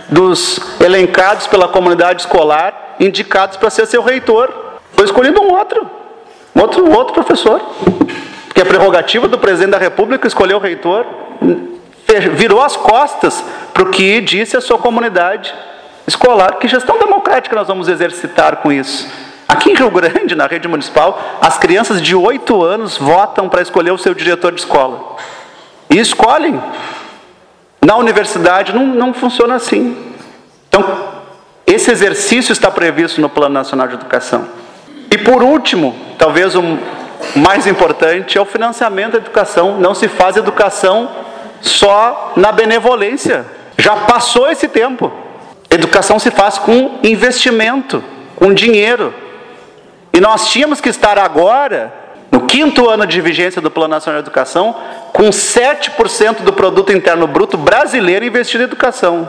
dos elencados pela comunidade escolar indicados para ser seu reitor. Foi escolhido um outro, um outro, um outro professor. Porque a prerrogativa do presidente da República escolher o reitor virou as costas para o que disse a sua comunidade escolar. Que gestão democrática nós vamos exercitar com isso? Aqui em Rio Grande, na rede municipal, as crianças de 8 anos votam para escolher o seu diretor de escola. E escolhem. Na universidade não, não funciona assim. Então, esse exercício está previsto no Plano Nacional de Educação. E por último, talvez o mais importante é o financiamento da educação. Não se faz educação só na benevolência. Já passou esse tempo. Educação se faz com investimento, com dinheiro. E nós tínhamos que estar agora, no quinto ano de vigência do Plano Nacional de Educação, com 7% do produto interno bruto brasileiro investido em educação.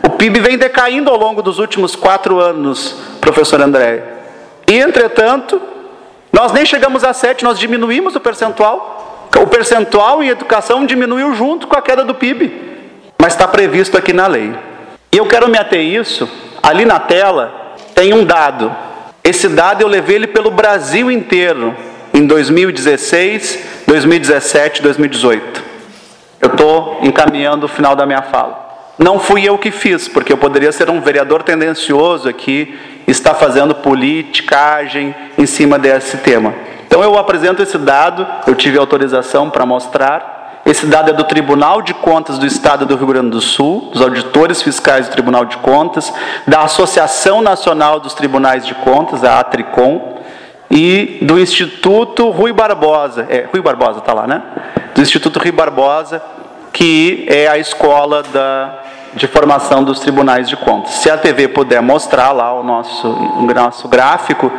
O PIB vem decaindo ao longo dos últimos quatro anos, professor André. E, entretanto, nós nem chegamos a 7, nós diminuímos o percentual. O percentual em educação diminuiu junto com a queda do PIB. Mas está previsto aqui na lei. E eu quero me ater isso. Ali na tela tem um dado. Esse dado eu levei ele pelo Brasil inteiro em 2016, 2017, 2018. Eu estou encaminhando o final da minha fala. Não fui eu que fiz, porque eu poderia ser um vereador tendencioso aqui, estar fazendo politicagem em cima desse tema. Então eu apresento esse dado, eu tive autorização para mostrar. Esse dado é do Tribunal de Contas do Estado do Rio Grande do Sul, dos auditores fiscais do Tribunal de Contas, da Associação Nacional dos Tribunais de Contas, a Atricom, e do Instituto Rui Barbosa, é, Rui Barbosa está lá, né? Do Instituto Rui Barbosa, que é a escola da de formação dos tribunais de contas. Se a TV puder mostrar lá o nosso, o nosso gráfico,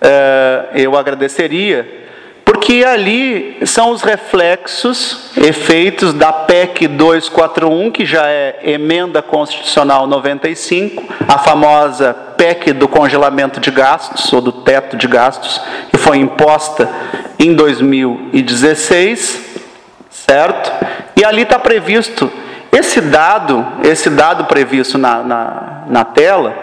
eh, eu agradeceria, porque ali são os reflexos, efeitos da PEC 241, que já é emenda constitucional 95, a famosa PEC do congelamento de gastos, ou do teto de gastos, que foi imposta em 2016, certo? Ali está previsto esse dado, esse dado previsto na, na, na tela,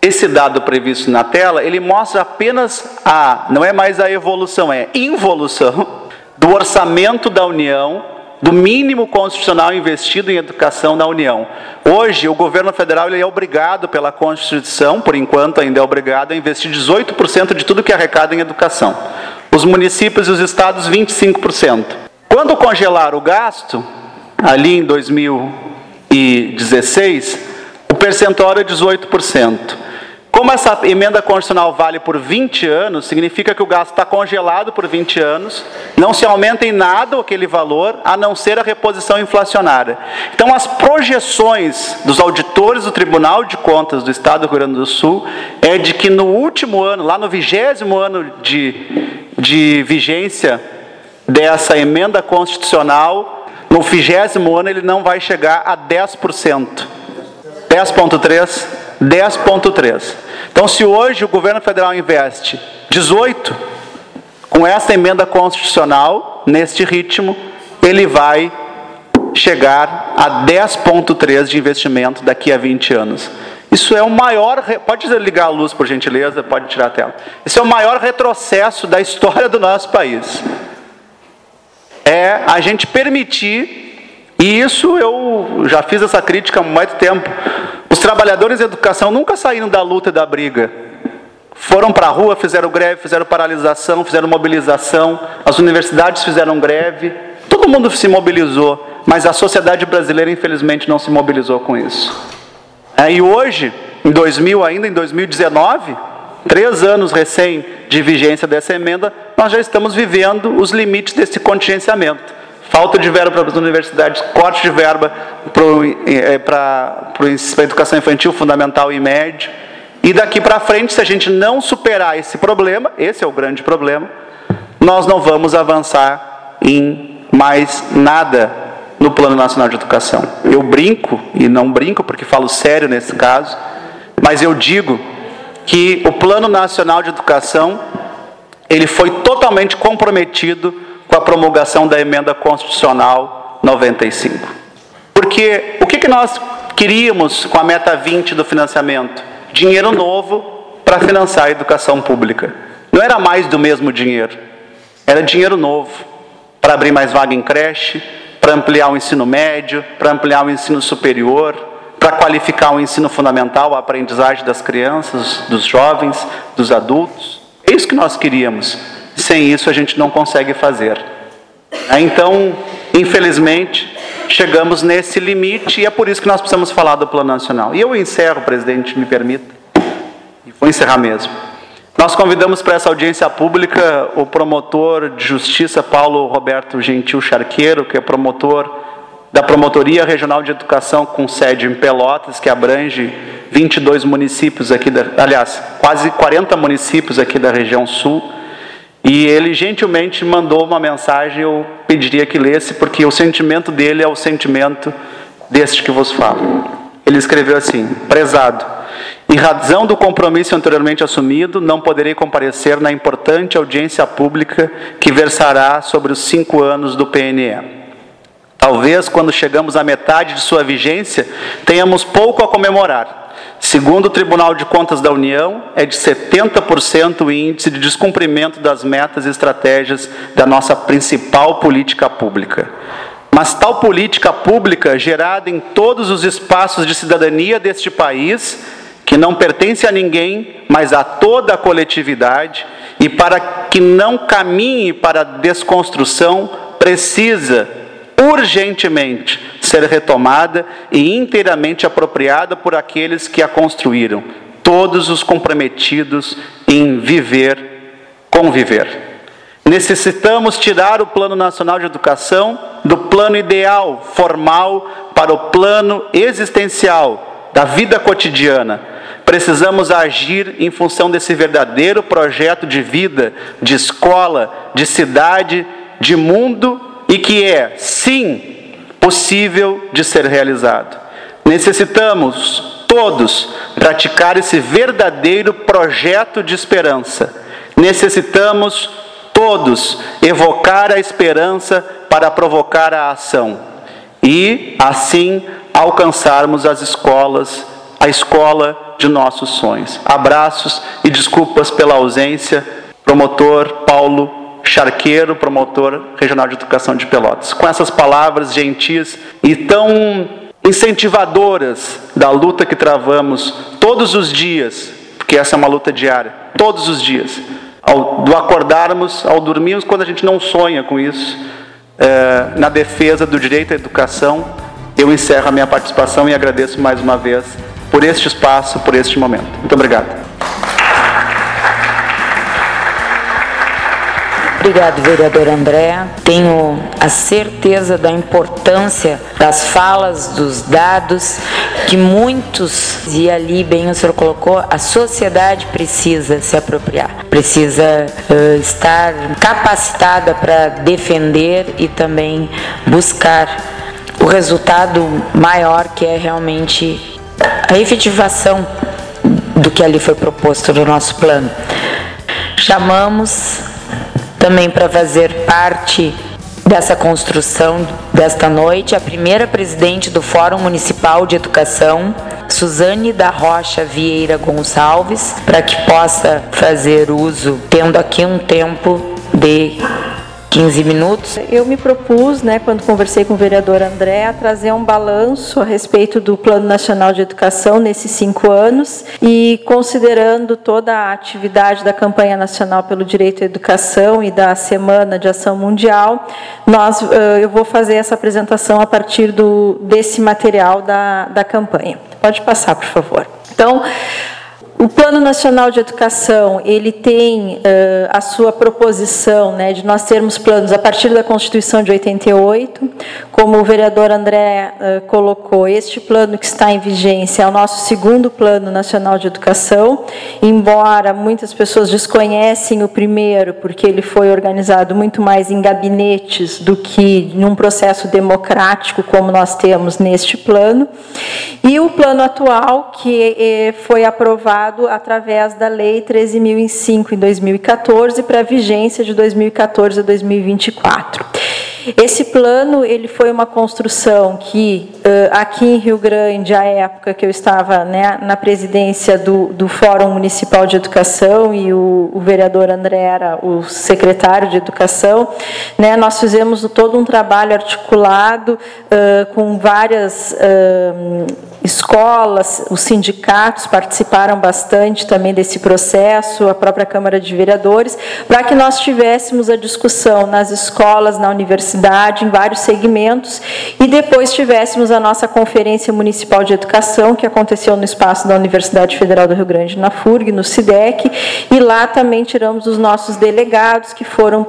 esse dado previsto na tela, ele mostra apenas a, não é mais a evolução, é involução do orçamento da União, do mínimo constitucional investido em educação na União. Hoje, o governo federal ele é obrigado pela Constituição, por enquanto ainda é obrigado, a investir 18% de tudo que arrecada em educação. Os municípios e os estados, 25%. Quando congelar o gasto, ali em 2016, o percentual era 18%. Com como essa emenda constitucional vale por 20 anos, significa que o gasto está congelado por 20 anos, não se aumenta em nada aquele valor, a não ser a reposição inflacionária. Então, as projeções dos auditores do Tribunal de Contas do Estado do Rio Grande do Sul é de que no último ano, lá no vigésimo ano de, de vigência dessa emenda constitucional, no vigésimo ano ele não vai chegar a 10%. 10,3%. 10,3. Então, se hoje o governo federal investe 18, com essa emenda constitucional, neste ritmo, ele vai chegar a 10,3 de investimento daqui a 20 anos. Isso é o maior. Pode ligar a luz, por gentileza, pode tirar a tela. Isso é o maior retrocesso da história do nosso país. É a gente permitir, e isso eu já fiz essa crítica há muito tempo. Os trabalhadores de educação nunca saíram da luta e da briga. Foram para a rua, fizeram greve, fizeram paralisação, fizeram mobilização, as universidades fizeram greve, todo mundo se mobilizou, mas a sociedade brasileira, infelizmente, não se mobilizou com isso. É, e hoje, em 2000, ainda em 2019, três anos recém de vigência dessa emenda, nós já estamos vivendo os limites desse contingenciamento falta de verba para as universidades, corte de verba para a educação infantil, fundamental e médio. E daqui para frente, se a gente não superar esse problema, esse é o grande problema, nós não vamos avançar em mais nada no Plano Nacional de Educação. Eu brinco, e não brinco porque falo sério nesse caso, mas eu digo que o Plano Nacional de Educação ele foi totalmente comprometido com a promulgação da emenda constitucional 95. Porque o que, que nós queríamos com a meta 20 do financiamento? Dinheiro novo para financiar a educação pública. Não era mais do mesmo dinheiro, era dinheiro novo para abrir mais vaga em creche, para ampliar o ensino médio, para ampliar o ensino superior, para qualificar o ensino fundamental, a aprendizagem das crianças, dos jovens, dos adultos. É isso que nós queríamos. Sem isso a gente não consegue fazer. É, então, infelizmente, chegamos nesse limite e é por isso que nós precisamos falar do Plano Nacional. E eu encerro, presidente, me permita, e vou encerrar mesmo. Nós convidamos para essa audiência pública o promotor de justiça Paulo Roberto Gentil Charqueiro, que é promotor da Promotoria Regional de Educação com sede em Pelotas, que abrange 22 municípios aqui, da, aliás, quase 40 municípios aqui da região sul. E ele gentilmente mandou uma mensagem, eu pediria que lesse, porque o sentimento dele é o sentimento deste que vos falo. Ele escreveu assim: Prezado, em razão do compromisso anteriormente assumido, não poderei comparecer na importante audiência pública que versará sobre os cinco anos do PNE. Talvez, quando chegamos à metade de sua vigência, tenhamos pouco a comemorar Segundo o Tribunal de Contas da União, é de 70% o índice de descumprimento das metas e estratégias da nossa principal política pública. Mas tal política pública, gerada em todos os espaços de cidadania deste país, que não pertence a ninguém, mas a toda a coletividade, e para que não caminhe para a desconstrução, precisa urgentemente ser retomada e inteiramente apropriada por aqueles que a construíram, todos os comprometidos em viver, conviver. Necessitamos tirar o Plano Nacional de Educação do plano ideal, formal, para o plano existencial da vida cotidiana. Precisamos agir em função desse verdadeiro projeto de vida, de escola, de cidade, de mundo e que é, sim, possível de ser realizado. Necessitamos todos praticar esse verdadeiro projeto de esperança. Necessitamos todos evocar a esperança para provocar a ação e assim alcançarmos as escolas, a escola de nossos sonhos. Abraços e desculpas pela ausência, promotor Paulo Charqueiro, promotor regional de educação de Pelotas. Com essas palavras gentis e tão incentivadoras da luta que travamos todos os dias, porque essa é uma luta diária, todos os dias, ao, do acordarmos, ao dormirmos, quando a gente não sonha com isso, é, na defesa do direito à educação, eu encerro a minha participação e agradeço mais uma vez por este espaço, por este momento. Muito obrigado. Obrigado, vereador André. Tenho a certeza da importância das falas, dos dados, que muitos, e ali bem o senhor colocou, a sociedade precisa se apropriar, precisa uh, estar capacitada para defender e também buscar o resultado maior que é realmente a efetivação do que ali foi proposto no nosso plano. Chamamos também para fazer parte dessa construção desta noite a primeira presidente do Fórum Municipal de Educação, Suzane da Rocha Vieira Gonçalves, para que possa fazer uso, tendo aqui um tempo de 15 minutos. Eu me propus, né, quando conversei com o vereador André, a trazer um balanço a respeito do Plano Nacional de Educação nesses cinco anos e considerando toda a atividade da campanha nacional pelo direito à educação e da Semana de Ação Mundial, nós, eu vou fazer essa apresentação a partir do, desse material da, da campanha. Pode passar, por favor. Então, o Plano Nacional de Educação ele tem uh, a sua proposição né, de nós termos planos a partir da Constituição de 88, como o vereador André uh, colocou. Este plano que está em vigência é o nosso segundo Plano Nacional de Educação, embora muitas pessoas desconhecem o primeiro, porque ele foi organizado muito mais em gabinetes do que num processo democrático como nós temos neste plano. E o plano atual que eh, foi aprovado através da Lei 13.005 em 2014 para vigência de 2014 a 2024. Esse plano ele foi uma construção que aqui em Rio Grande, à época que eu estava né, na presidência do, do Fórum Municipal de Educação e o, o, vereador André era o secretário de Educação, né, nós fizemos todo um trabalho articulado uh, com várias uh, escolas, os sindicatos participaram bastante também desse processo, a própria Câmara de Vereadores, para que nós tivéssemos a discussão nas escolas, na universidade, em vários segmentos, e depois tivéssemos a nossa Conferência Municipal de Educação, que aconteceu no espaço da Universidade Federal do Rio Grande, na FURG, no SIDEC, e lá também tiramos os nossos delegados, que foram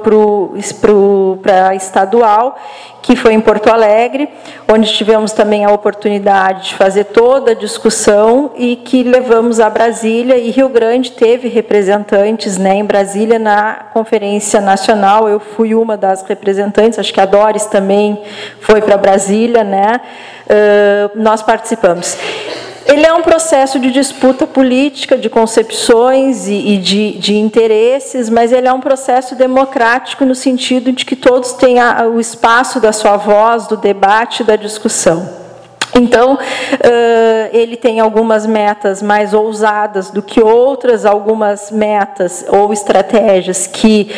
para a estadual, que foi em Porto Alegre, onde tivemos também a oportunidade de fazer toda a discussão e que levamos a Brasília e Rio Grande teve representantes né, em Brasília na Conferência Nacional. Eu fui uma das representantes, acho que a Doris também foi para Brasília, né? Uh, nós participamos. Ele é um processo de disputa política, de concepções e, e de, de, interesses, mas ele é um processo democrático no sentido de que todos têm a, o espaço da sua voz, do debate, da discussão. Então, ele tem algumas metas mais ousadas do que outras, algumas metas ou estratégias que,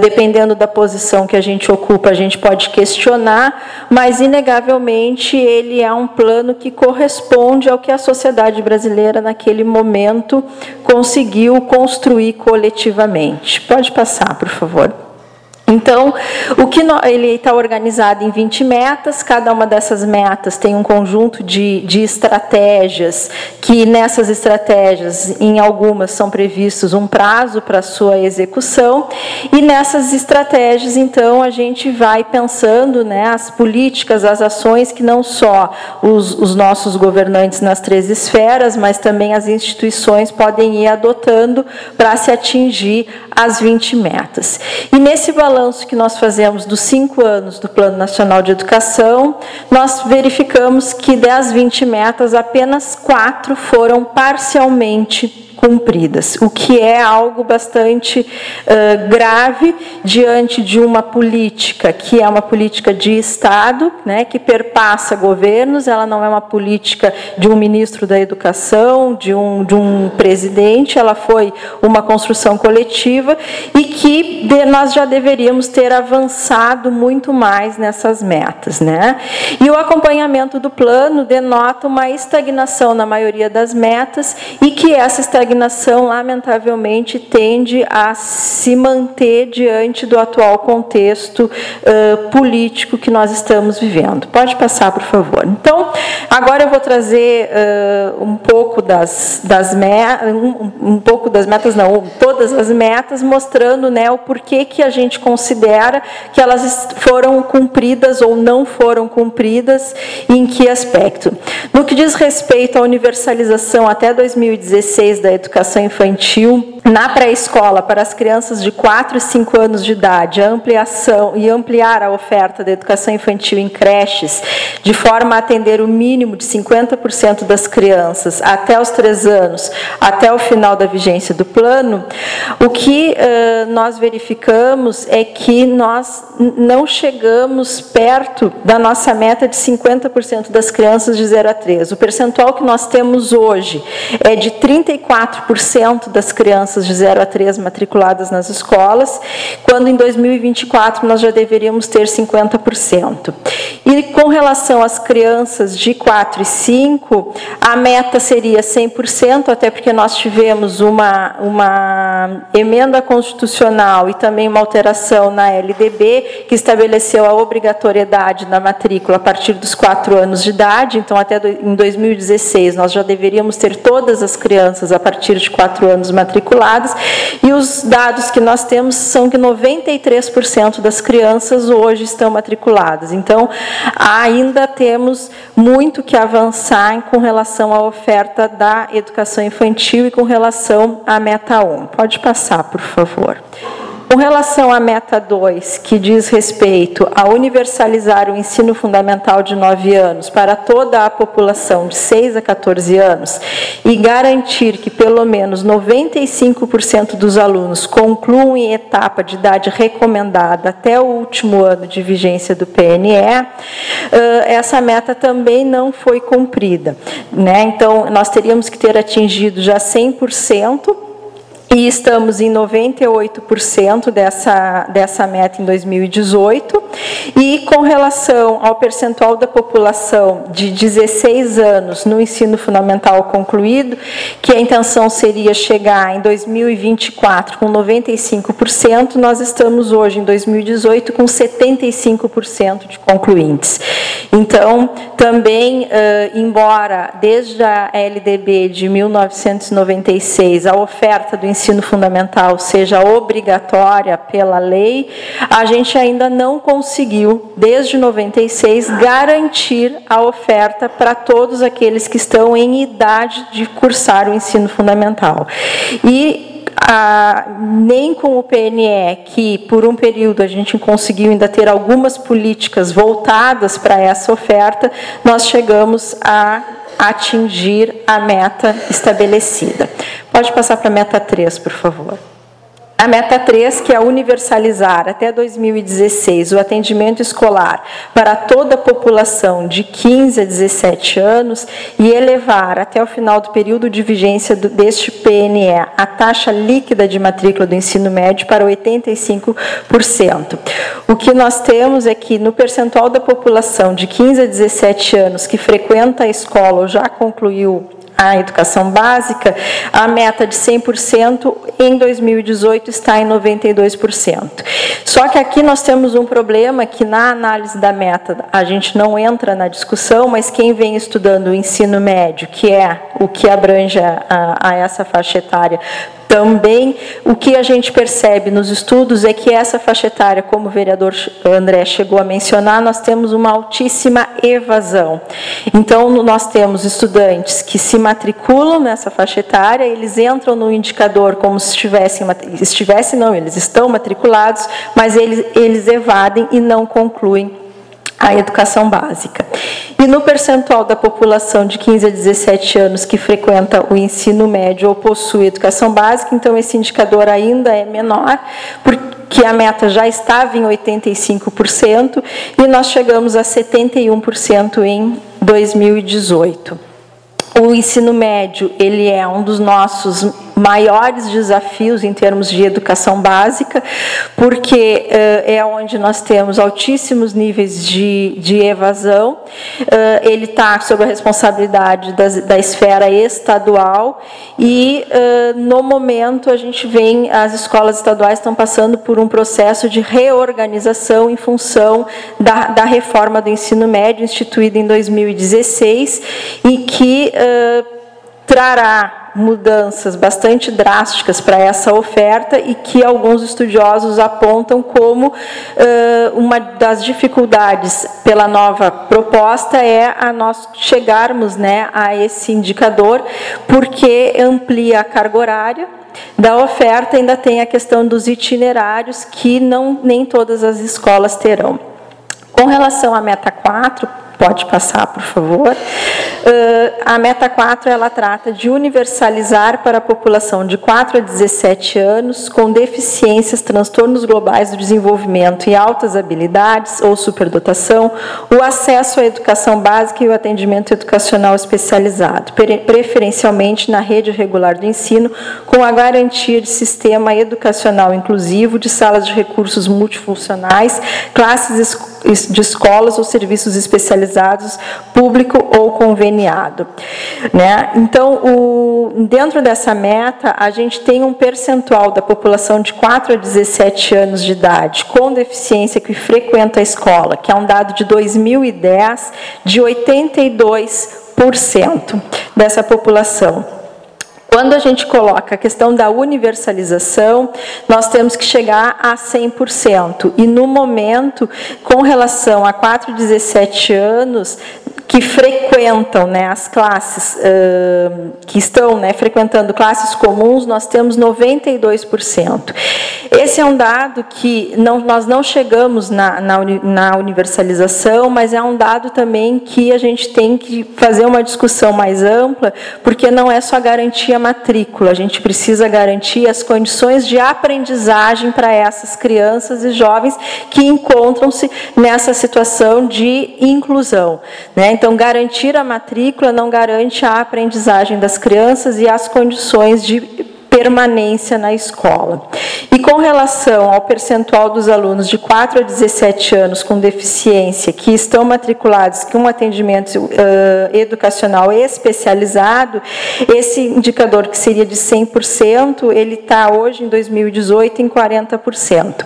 dependendo da posição que a gente ocupa, a gente pode questionar, mas, inegavelmente, ele é um plano que corresponde ao que a sociedade brasileira, naquele momento, conseguiu construir coletivamente. Pode passar, por favor. Então, o que ele está organizado em 20 metas, cada uma dessas metas tem um conjunto de, de estratégias, que nessas estratégias, em algumas, são previstos um prazo para sua execução, e nessas estratégias, então, a gente vai pensando né, as políticas, as ações que não só os, os nossos governantes nas três esferas, mas também as instituições podem ir adotando para se atingir as 20 metas. E nesse balanço que nós fazemos dos cinco anos do Plano Nacional de Educação, nós verificamos que das 20 metas, apenas quatro foram parcialmente cumpridas, o que é algo bastante uh, grave diante de uma política que é uma política de Estado, né, que perpassa governos, ela não é uma política de um ministro da Educação, de um, de um presidente, ela foi uma construção coletiva e que de, nós já deveríamos ter avançado muito mais nessas metas. Né? E o acompanhamento do plano denota uma estagnação na maioria das metas e que essa estagnação estagnação, lamentavelmente, tende a se manter diante do atual contexto uh, político que nós estamos vivendo. Pode passar, por favor. Então, agora eu vou trazer uh, um pouco das, das metas, um, um, pouco das metas, não, todas as metas, mostrando né, o porquê que a gente considera que elas foram cumpridas ou não foram cumpridas e em que aspecto. No que diz respeito à universalização até 2016 da educação infantil, na pré-escola para as crianças de 4 e 5 anos de idade, a ampliação e ampliar a oferta da educação infantil em creches, de forma a atender o mínimo de 50% das crianças até os 3 anos, até o final da vigência do plano, o que uh, nós verificamos é que nós não chegamos perto da nossa meta de 50% das crianças de 0 a 3. O percentual que nós temos hoje é de 34% das crianças de 0 a 3 matriculadas nas escolas, quando em 2024 nós já deveríamos ter 50%. E com relação às crianças de 4 e 5, a meta seria 100%, até porque nós tivemos uma, uma emenda constitucional e também uma alteração na LDB que estabeleceu a obrigatoriedade da matrícula a partir dos 4 anos de idade, então até em 2016 nós já deveríamos ter todas as crianças a partir de 4 anos matriculadas, e os dados que nós temos são que 93% das crianças hoje estão matriculadas. Então, ainda temos muito que avançar com relação à oferta da educação infantil e com relação à meta 1. Pode passar, por favor. Com relação à meta 2, que diz respeito a universalizar o ensino fundamental de 9 anos para toda a população de 6 a 14 anos e garantir que pelo menos 95% dos alunos concluam em etapa de idade recomendada até o último ano de vigência do PNE, essa meta também não foi cumprida. Né? Então, nós teríamos que ter atingido já 100% e estamos em 98% dessa, dessa meta em 2018. E com relação ao percentual da população de 16 anos no ensino fundamental concluído, que a intenção seria chegar em 2024 com 95%, nós estamos hoje em 2018 com 75% de concluintes. Então, também, embora desde a LDB de 1996 a oferta do ensino ensino fundamental seja obrigatória pela lei, a gente ainda não conseguiu, desde 96, garantir a oferta para todos aqueles que estão em idade de cursar o ensino fundamental. E nem com o PNE, que por um período a gente conseguiu ainda ter algumas políticas voltadas para essa oferta, nós chegamos a atingir a meta estabelecida. Pode passar para a meta 3, por favor. A meta 3, que é universalizar até 2016 o atendimento escolar para toda a população de 15 a 17 anos e elevar até o final do período de vigência deste PNE a taxa líquida de matrícula do ensino médio para 85%. O que nós temos é que no percentual da população de 15 a 17 anos que frequenta a escola ou já concluiu a educação básica, a meta de 100% em 2018 está em 92%. Só que aqui nós temos um problema que na análise da meta a gente não entra na discussão, mas quem vem estudando o ensino médio, que é o que abrange a, a essa faixa etária, também o que a gente percebe nos estudos é que essa faixa etária, como o vereador André chegou a mencionar, nós temos uma altíssima evasão. Então, nós temos estudantes que se matriculam nessa faixa etária, eles entram no indicador como se estivessem, estivessem não, eles estão matriculados, mas eles, eles evadem e não concluem a educação básica. E no percentual da população de 15 a 17 anos que frequenta o ensino médio ou possui educação básica, então esse indicador ainda é menor, porque a meta já estava em 85% e nós chegamos a 71% em 2018. O ensino médio, ele é um dos nossos maiores desafios em termos de educação básica, porque uh, é onde nós temos altíssimos níveis de, de evasão. Uh, ele está sob a responsabilidade das, da esfera estadual e, uh, no momento, a gente vem, as escolas estaduais estão passando por um processo de reorganização em função da, da reforma do ensino médio instituída em 2016 e que trará mudanças bastante drásticas para essa oferta e que alguns estudiosos apontam como uh, uma das dificuldades pela nova proposta é a nós chegarmos né, a esse indicador, porque amplia a carga horária da oferta, ainda tem a questão dos itinerários que não nem todas as escolas terão. Com relação à meta 4, Pode passar, por favor. Uh, a meta 4 ela trata de universalizar para a população de 4 a 17 anos com deficiências, transtornos globais do desenvolvimento e altas habilidades ou superdotação o acesso à educação básica e o atendimento educacional especializado, preferencialmente na rede regular do ensino, com a garantia de sistema educacional inclusivo, de salas de recursos multifuncionais, classes de escolas ou serviços especializados público ou conveniado. Né? Então, o, dentro dessa meta, a gente tem um percentual da população de 4 a 17 anos de idade com deficiência que frequenta a escola, que é um dado de 2010, de 82% dessa população. Quando a gente coloca a questão da universalização, nós temos que chegar a 100%. E no momento, com relação a 4, 17 anos, que frequentam né, as classes, uh, que estão né, frequentando classes comuns, nós temos 92%. Esse é um dado que não, nós não chegamos na, na, na, universalização, mas é um dado também que a gente tem que fazer uma discussão mais ampla, porque não é só garantir a matrícula, a gente precisa garantir as condições de aprendizagem para essas crianças e jovens que encontram-se nessa situação de inclusão. Né? Então, garantir a matrícula não garante a aprendizagem das crianças e as condições de permanência na escola. E com relação ao percentual dos alunos de 4 a 17 anos com deficiência que estão matriculados com um atendimento uh, educacional especializado, esse indicador que seria de 100%, ele está hoje em 2018 em 40%.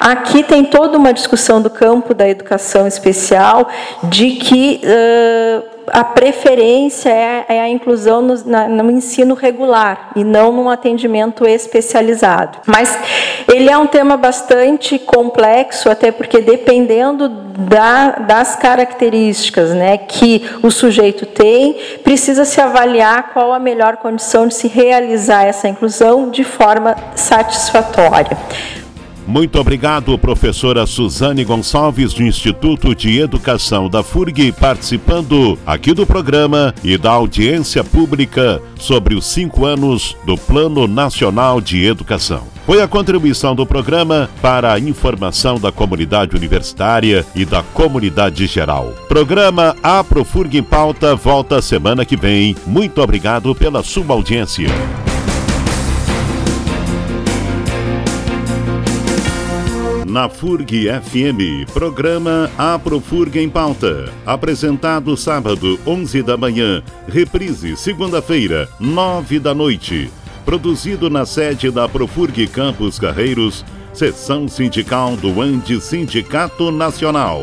Aqui tem toda uma discussão do campo da educação especial de que uh, a preferência é, é a inclusão no, na, no, ensino regular e não num atendimento especializado. Mas ele é um tema bastante complexo, até porque dependendo da, das características né, que o sujeito tem, precisa se avaliar qual a melhor condição de se realizar essa inclusão de forma satisfatória. Muito obrigado, professora Suzane Gonçalves, do Instituto de Educação da FURG, participando aqui do programa e da audiência pública sobre os cinco anos do Plano Nacional de Educação. Foi a contribuição do programa para a informação da comunidade universitária e da comunidade geral. Programa Aprofurg em Pauta volta semana que vem. Muito obrigado pela sua audiência. Na FURG FM, programa Aprofurg em Pauta. Apresentado sábado, 11 da manhã, reprise segunda-feira, 9 da noite. Produzido na sede da Profurg Campos Carreiros, seção sindical do Ande Sindicato Nacional.